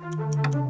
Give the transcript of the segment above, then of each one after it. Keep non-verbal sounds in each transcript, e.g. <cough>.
Música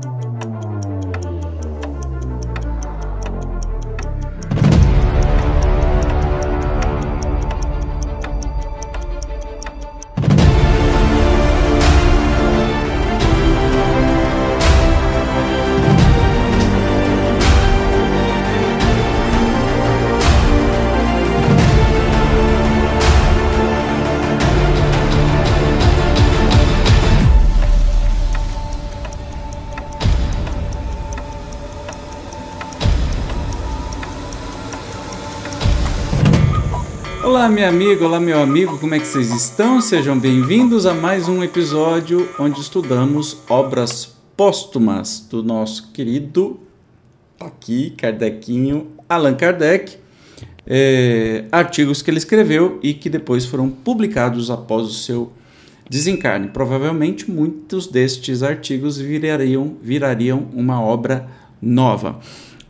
Olá, minha amiga, olá, meu amigo, como é que vocês estão? Sejam bem-vindos a mais um episódio onde estudamos obras póstumas do nosso querido, tá aqui, Kardecinho, Allan Kardec, é, artigos que ele escreveu e que depois foram publicados após o seu desencarne. Provavelmente muitos destes artigos virariam, virariam uma obra nova.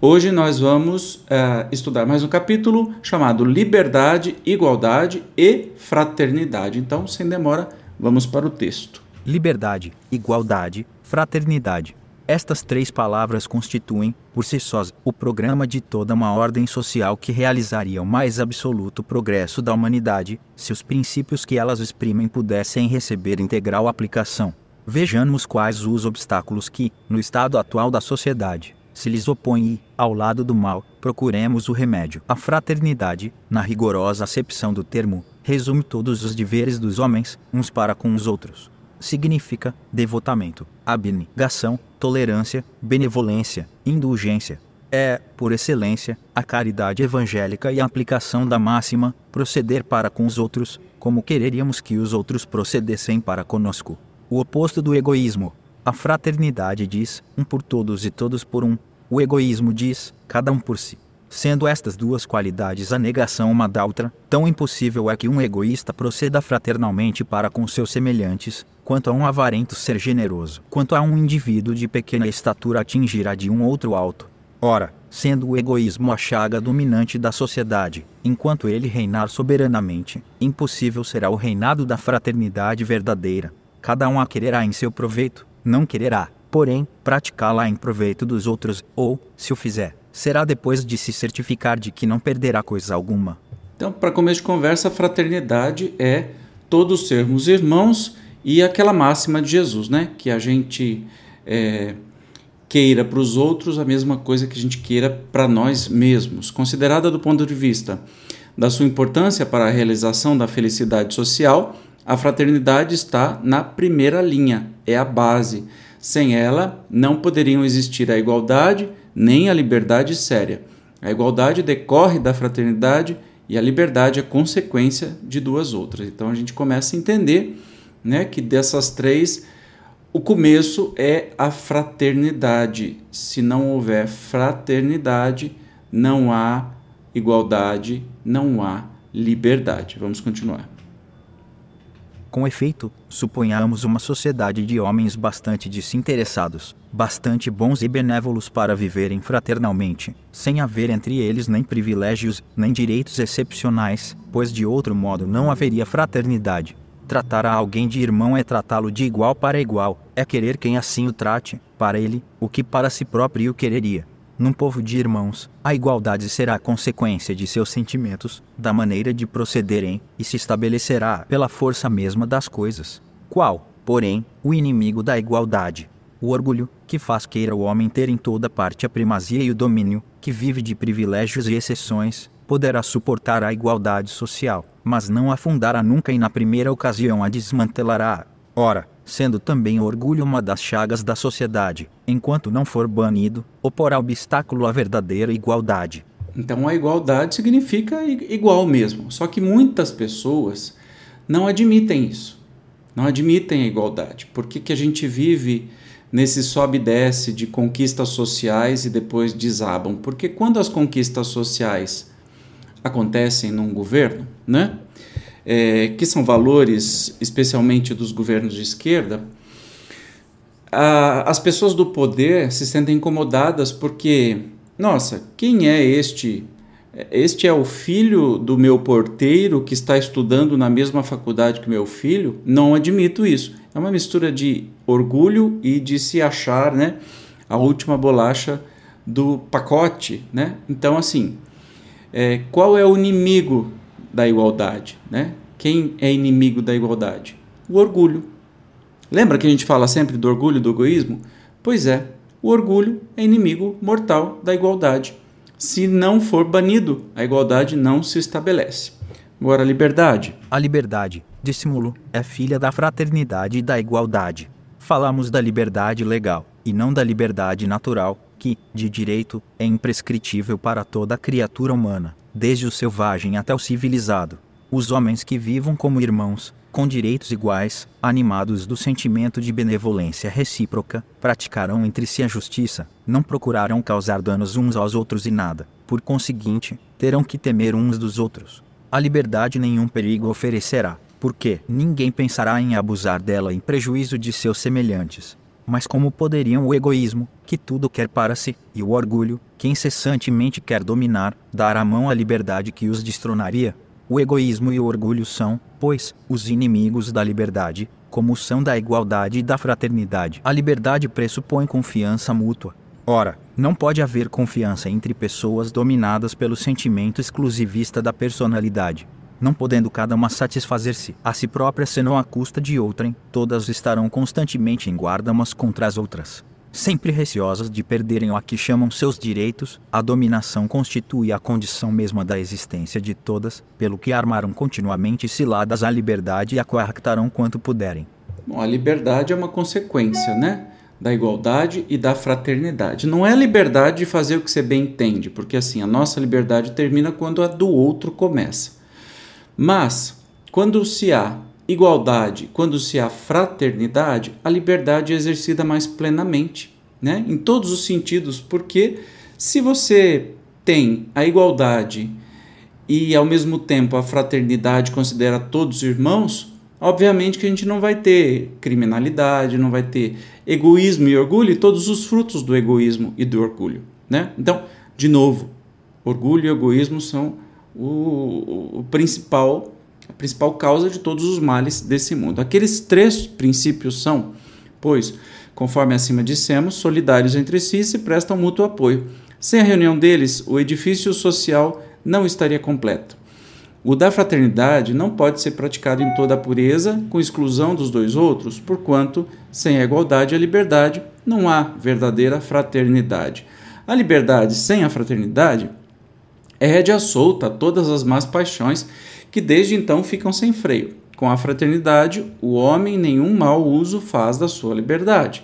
Hoje nós vamos uh, estudar mais um capítulo chamado Liberdade, Igualdade e Fraternidade. Então, sem demora, vamos para o texto. Liberdade, igualdade, fraternidade. Estas três palavras constituem, por si sós, o programa de toda uma ordem social que realizaria o mais absoluto progresso da humanidade, se os princípios que elas exprimem pudessem receber integral aplicação. Vejamos quais os obstáculos que, no estado atual da sociedade, se lhes opõe e, ao lado do mal, procuremos o remédio. A fraternidade, na rigorosa acepção do termo, resume todos os deveres dos homens, uns para com os outros. Significa devotamento, abnegação, tolerância, benevolência, indulgência. É, por excelência, a caridade evangélica e a aplicação da máxima, proceder para com os outros, como quereríamos que os outros procedessem para conosco. O oposto do egoísmo, a fraternidade diz, um por todos e todos por um. O egoísmo diz, cada um por si. Sendo estas duas qualidades a negação uma da outra, tão impossível é que um egoísta proceda fraternalmente para com seus semelhantes, quanto a um avarento ser generoso, quanto a um indivíduo de pequena estatura atingir a de um outro alto. Ora, sendo o egoísmo a chaga dominante da sociedade, enquanto ele reinar soberanamente, impossível será o reinado da fraternidade verdadeira. Cada um a quererá em seu proveito, não quererá, porém, praticá-la em proveito dos outros, ou, se o fizer, será depois de se certificar de que não perderá coisa alguma. Então, para começo de conversa, fraternidade é todos sermos irmãos e aquela máxima de Jesus, né? Que a gente é, queira para os outros a mesma coisa que a gente queira para nós mesmos, considerada do ponto de vista da sua importância para a realização da felicidade social a fraternidade está na primeira linha, é a base. Sem ela, não poderiam existir a igualdade nem a liberdade séria. A igualdade decorre da fraternidade e a liberdade é consequência de duas outras. Então a gente começa a entender né, que dessas três, o começo é a fraternidade. Se não houver fraternidade, não há igualdade, não há liberdade. Vamos continuar. Com efeito, suponhamos uma sociedade de homens bastante desinteressados, bastante bons e benévolos para viverem fraternalmente, sem haver entre eles nem privilégios, nem direitos excepcionais, pois de outro modo não haveria fraternidade. Tratar a alguém de irmão é tratá-lo de igual para igual, é querer quem assim o trate, para ele, o que para si próprio quereria. Num povo de irmãos, a igualdade será consequência de seus sentimentos, da maneira de procederem, e se estabelecerá pela força mesma das coisas. Qual, porém, o inimigo da igualdade? O orgulho, que faz queira o homem ter em toda parte a primazia e o domínio, que vive de privilégios e exceções, poderá suportar a igualdade social, mas não afundará nunca e na primeira ocasião a desmantelará. Ora, sendo também orgulho uma das chagas da sociedade, enquanto não for banido, oporá obstáculo à verdadeira igualdade. Então a igualdade significa igual mesmo, só que muitas pessoas não admitem isso, não admitem a igualdade. Por que, que a gente vive nesse sobe e desce de conquistas sociais e depois desabam? Porque quando as conquistas sociais acontecem num governo, né? É, que são valores, especialmente dos governos de esquerda, a, as pessoas do poder se sentem incomodadas porque, nossa, quem é este este é o filho do meu porteiro que está estudando na mesma faculdade que meu filho, não admito isso. É uma mistura de orgulho e de se achar, né, a última bolacha do pacote, né? Então, assim, é, qual é o inimigo da igualdade, né? Quem é inimigo da igualdade? O orgulho. Lembra que a gente fala sempre do orgulho e do egoísmo? Pois é, o orgulho é inimigo mortal da igualdade. Se não for banido, a igualdade não se estabelece. Agora, a liberdade. A liberdade, dissimulo, é filha da fraternidade e da igualdade. Falamos da liberdade legal e não da liberdade natural, que, de direito, é imprescritível para toda criatura humana, desde o selvagem até o civilizado. Os homens que vivam como irmãos, com direitos iguais, animados do sentimento de benevolência recíproca, praticarão entre si a justiça, não procurarão causar danos uns aos outros e nada, por conseguinte, terão que temer uns dos outros. A liberdade nenhum perigo oferecerá, porque ninguém pensará em abusar dela em prejuízo de seus semelhantes. Mas como poderiam o egoísmo, que tudo quer para si, e o orgulho, que incessantemente quer dominar, dar a mão à liberdade que os destronaria? O egoísmo e o orgulho são, pois, os inimigos da liberdade, como são da igualdade e da fraternidade. A liberdade pressupõe confiança mútua. Ora, não pode haver confiança entre pessoas dominadas pelo sentimento exclusivista da personalidade. Não podendo cada uma satisfazer-se a si própria senão à custa de outrem, todas estarão constantemente em guarda umas contra as outras sempre receosas de perderem o a que chamam seus direitos, a dominação constitui a condição mesma da existência de todas, pelo que armaram continuamente ciladas à liberdade e a coartarão quanto puderem. Bom, a liberdade é uma consequência, né? Da igualdade e da fraternidade. Não é a liberdade de fazer o que você bem entende, porque assim, a nossa liberdade termina quando a do outro começa. Mas, quando se há igualdade, quando se há fraternidade, a liberdade é exercida mais plenamente, né? em todos os sentidos, porque se você tem a igualdade e ao mesmo tempo a fraternidade considera todos irmãos, obviamente que a gente não vai ter criminalidade, não vai ter egoísmo e orgulho e todos os frutos do egoísmo e do orgulho. Né? Então, de novo, orgulho e egoísmo são o, o principal a principal causa de todos os males desse mundo. Aqueles três princípios são, pois, conforme acima dissemos, solidários entre si e se prestam mútuo apoio. Sem a reunião deles, o edifício social não estaria completo. O da fraternidade não pode ser praticado em toda a pureza, com exclusão dos dois outros, porquanto, sem a igualdade e a liberdade, não há verdadeira fraternidade. A liberdade sem a fraternidade é rédea solta a todas as más paixões que desde então ficam sem freio. Com a fraternidade, o homem nenhum mau uso faz da sua liberdade.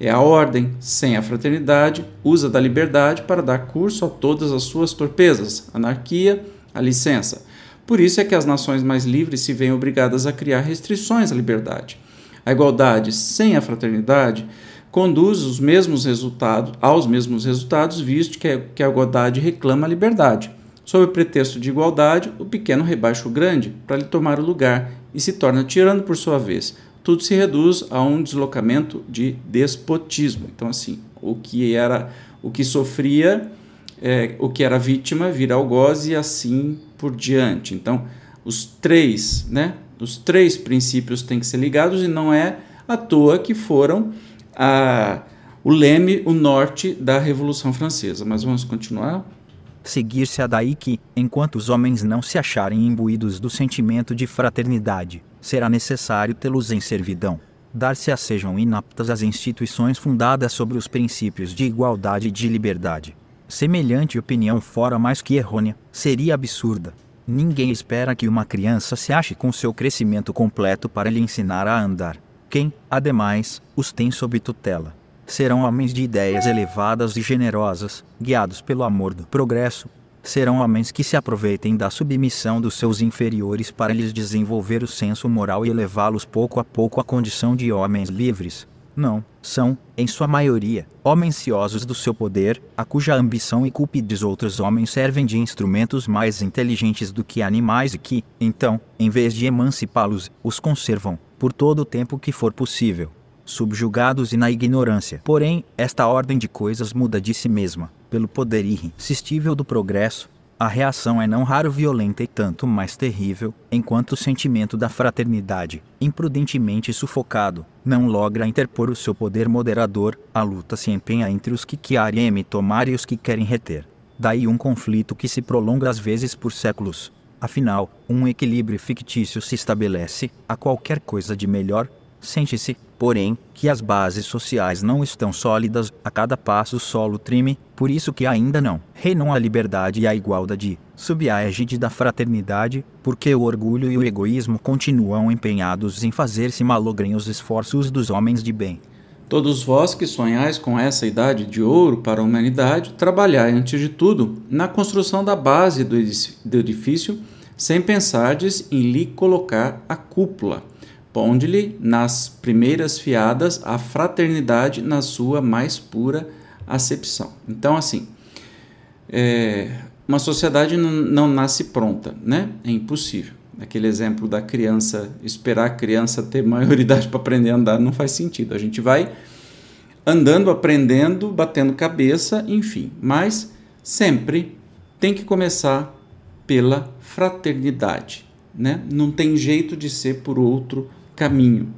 É a ordem, sem a fraternidade, usa da liberdade para dar curso a todas as suas torpezas, anarquia, a licença. Por isso é que as nações mais livres se veem obrigadas a criar restrições à liberdade. A igualdade sem a fraternidade conduz os mesmos resultados, aos mesmos resultados, visto que, que a igualdade reclama a liberdade. Sob o pretexto de igualdade, o pequeno rebaixa o grande para lhe tomar o lugar e se torna tirano por sua vez. Tudo se reduz a um deslocamento de despotismo. Então, assim, o que era, o que sofria, é, o que era vítima vira algoz e assim por diante. Então, os três, né? Os três princípios têm que ser ligados e não é à toa que foram a, o leme, o norte da Revolução Francesa. Mas vamos continuar seguir-se-á daí que, enquanto os homens não se acharem imbuídos do sentimento de fraternidade, será necessário tê-los em servidão. Dar-se-a sejam inaptas as instituições fundadas sobre os princípios de igualdade e de liberdade. Semelhante opinião, fora mais que errônea, seria absurda. Ninguém espera que uma criança se ache com seu crescimento completo para lhe ensinar a andar. Quem, ademais, os tem sob tutela Serão homens de ideias elevadas e generosas, guiados pelo amor do progresso. Serão homens que se aproveitem da submissão dos seus inferiores para lhes desenvolver o senso moral e elevá-los pouco a pouco à condição de homens livres. Não, são, em sua maioria, homens ciosos do seu poder, a cuja ambição e culpa outros homens servem de instrumentos mais inteligentes do que animais e que, então, em vez de emancipá-los, os conservam, por todo o tempo que for possível subjugados e na ignorância. Porém, esta ordem de coisas muda de si mesma, pelo poder irresistível do progresso. A reação é não raro violenta e tanto mais terrível, enquanto o sentimento da fraternidade, imprudentemente sufocado, não logra interpor o seu poder moderador, a luta se empenha entre os que querem tomar e os que querem reter. Daí um conflito que se prolonga às vezes por séculos. Afinal, um equilíbrio fictício se estabelece, a qualquer coisa de melhor, Sente-se, porém, que as bases sociais não estão sólidas, a cada passo o solo treme, por isso que ainda não reinam a liberdade e a igualdade, sob a égide da fraternidade, porque o orgulho e o egoísmo continuam empenhados em fazer-se malogrem os esforços dos homens de bem. Todos vós que sonhais com essa idade de ouro para a humanidade, trabalhai antes de tudo na construção da base do edifício, sem pensardes em lhe colocar a cúpula Ponde-lhe nas primeiras fiadas a fraternidade na sua mais pura acepção. Então, assim, é, uma sociedade não, não, nasce pronta, né? É impossível. Aquele exemplo da criança, esperar a criança ter <laughs> maioridade para aprender a andar não faz sentido. A gente vai andando, aprendendo, batendo cabeça, enfim. Mas sempre tem que começar pela fraternidade, né? Não tem jeito de ser por outro caminho.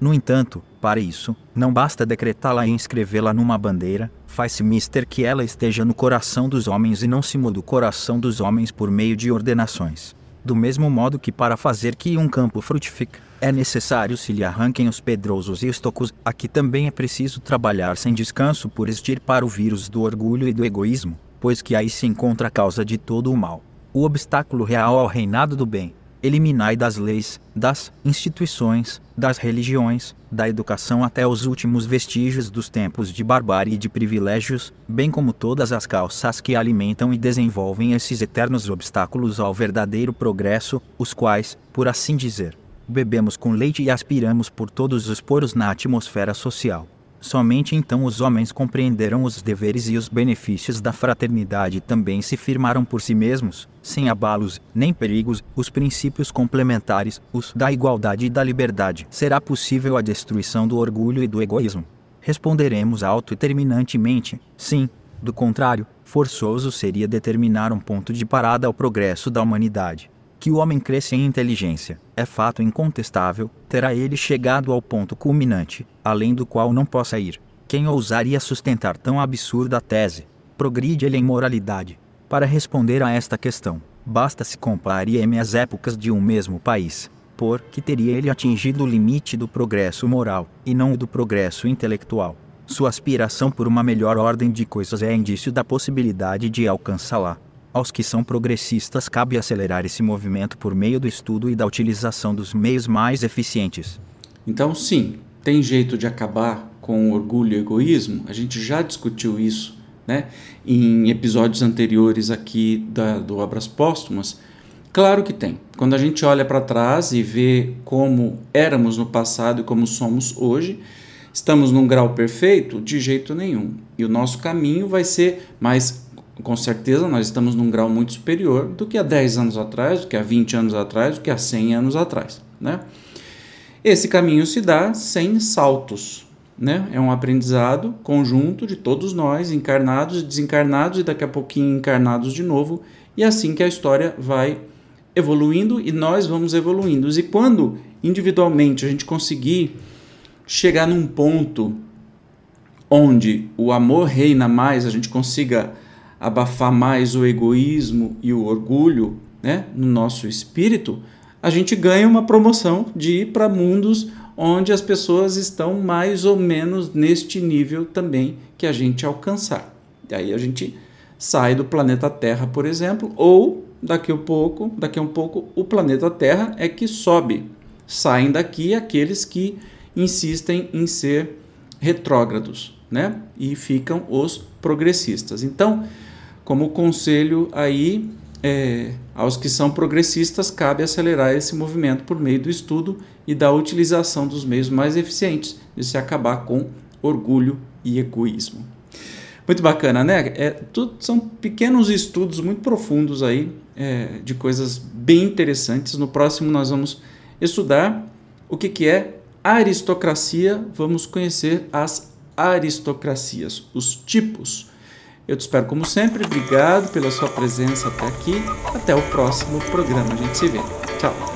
No entanto, para isso, não basta decretá-la e inscrevê-la numa bandeira, faz-se mister que ela esteja no coração dos homens e não se muda o coração dos homens por meio de ordenações. Do mesmo modo que para fazer que um campo frutifique, é necessário se lhe arranquem os pedrosos e os tocos, aqui também é preciso trabalhar sem descanso por extirpar o vírus do orgulho e do egoísmo, pois que aí se encontra a causa de todo o mal. O obstáculo real ao reinado do bem, eliminai das leis, das instituições, das religiões, da educação até os últimos vestígios dos tempos de barbárie e de privilégios, bem como todas as causas que alimentam e desenvolvem esses eternos obstáculos ao verdadeiro progresso, os quais, por assim dizer, bebemos com leite e aspiramos por todos os poros na atmosfera social. Somente então os homens compreenderam os deveres e os benefícios da fraternidade e também se firmaram por si mesmos, sem abalos nem perigos, os princípios complementares, os da igualdade e da liberdade. Será possível a destruição do orgulho e do egoísmo? Responderemos alto e terminantemente: sim. Do contrário, forçoso seria determinar um ponto de parada ao progresso da humanidade que o homem cresça em inteligência, é fato incontestável, terá ele chegado ao ponto culminante, além do qual não possa ir. Quem ousaria sustentar tão absurda tese? Progride ele em moralidade. Para responder a esta questão, basta se compare as épocas de um mesmo país, por que teria ele atingido o limite do progresso moral, e não o do progresso intelectual. Sua aspiração por uma melhor ordem de coisas é indício da possibilidade de alcançá-la. Aos que são progressistas cabe acelerar esse movimento por meio do estudo e da utilização dos meios mais eficientes. Então, sim, tem jeito de acabar com o orgulho e o egoísmo? A gente já discutiu isso né, em episódios anteriores aqui da, do Obras Póstumas. Claro que tem. Quando a gente olha para trás e vê como éramos no passado e como somos hoje, estamos num grau perfeito? De jeito nenhum. E o nosso caminho vai ser mais com certeza nós estamos num grau muito superior do que há 10 anos atrás, do que há 20 anos atrás, do que há 100 anos atrás. Né? Esse caminho se dá sem saltos. Né? É um aprendizado conjunto de todos nós, encarnados e desencarnados, e daqui a pouquinho encarnados de novo, e é assim que a história vai evoluindo e nós vamos evoluindo. E quando individualmente a gente conseguir chegar num ponto onde o amor reina mais, a gente consiga abafar mais o egoísmo e o orgulho né, no nosso espírito, a gente ganha uma promoção de ir para mundos onde as pessoas estão mais ou menos neste nível também que a gente alcançar. E aí a gente sai do planeta Terra, por exemplo, ou daqui a pouco, daqui a um pouco o planeta Terra é que sobe. Saem daqui aqueles que insistem em ser retrógrados, né? E ficam os progressistas. Então, como conselho aí é, aos que são progressistas, cabe acelerar esse movimento por meio do estudo e da utilização dos meios mais eficientes de se acabar com orgulho e egoísmo. Muito bacana, né? É, tudo, são pequenos estudos muito profundos aí é, de coisas bem interessantes. No próximo nós vamos estudar o que, que é aristocracia, vamos conhecer as aristocracias, os tipos Eu te espero como sempre. Obrigado pela sua presença até aqui. Até o próximo programa. A gente se vê. Tchau.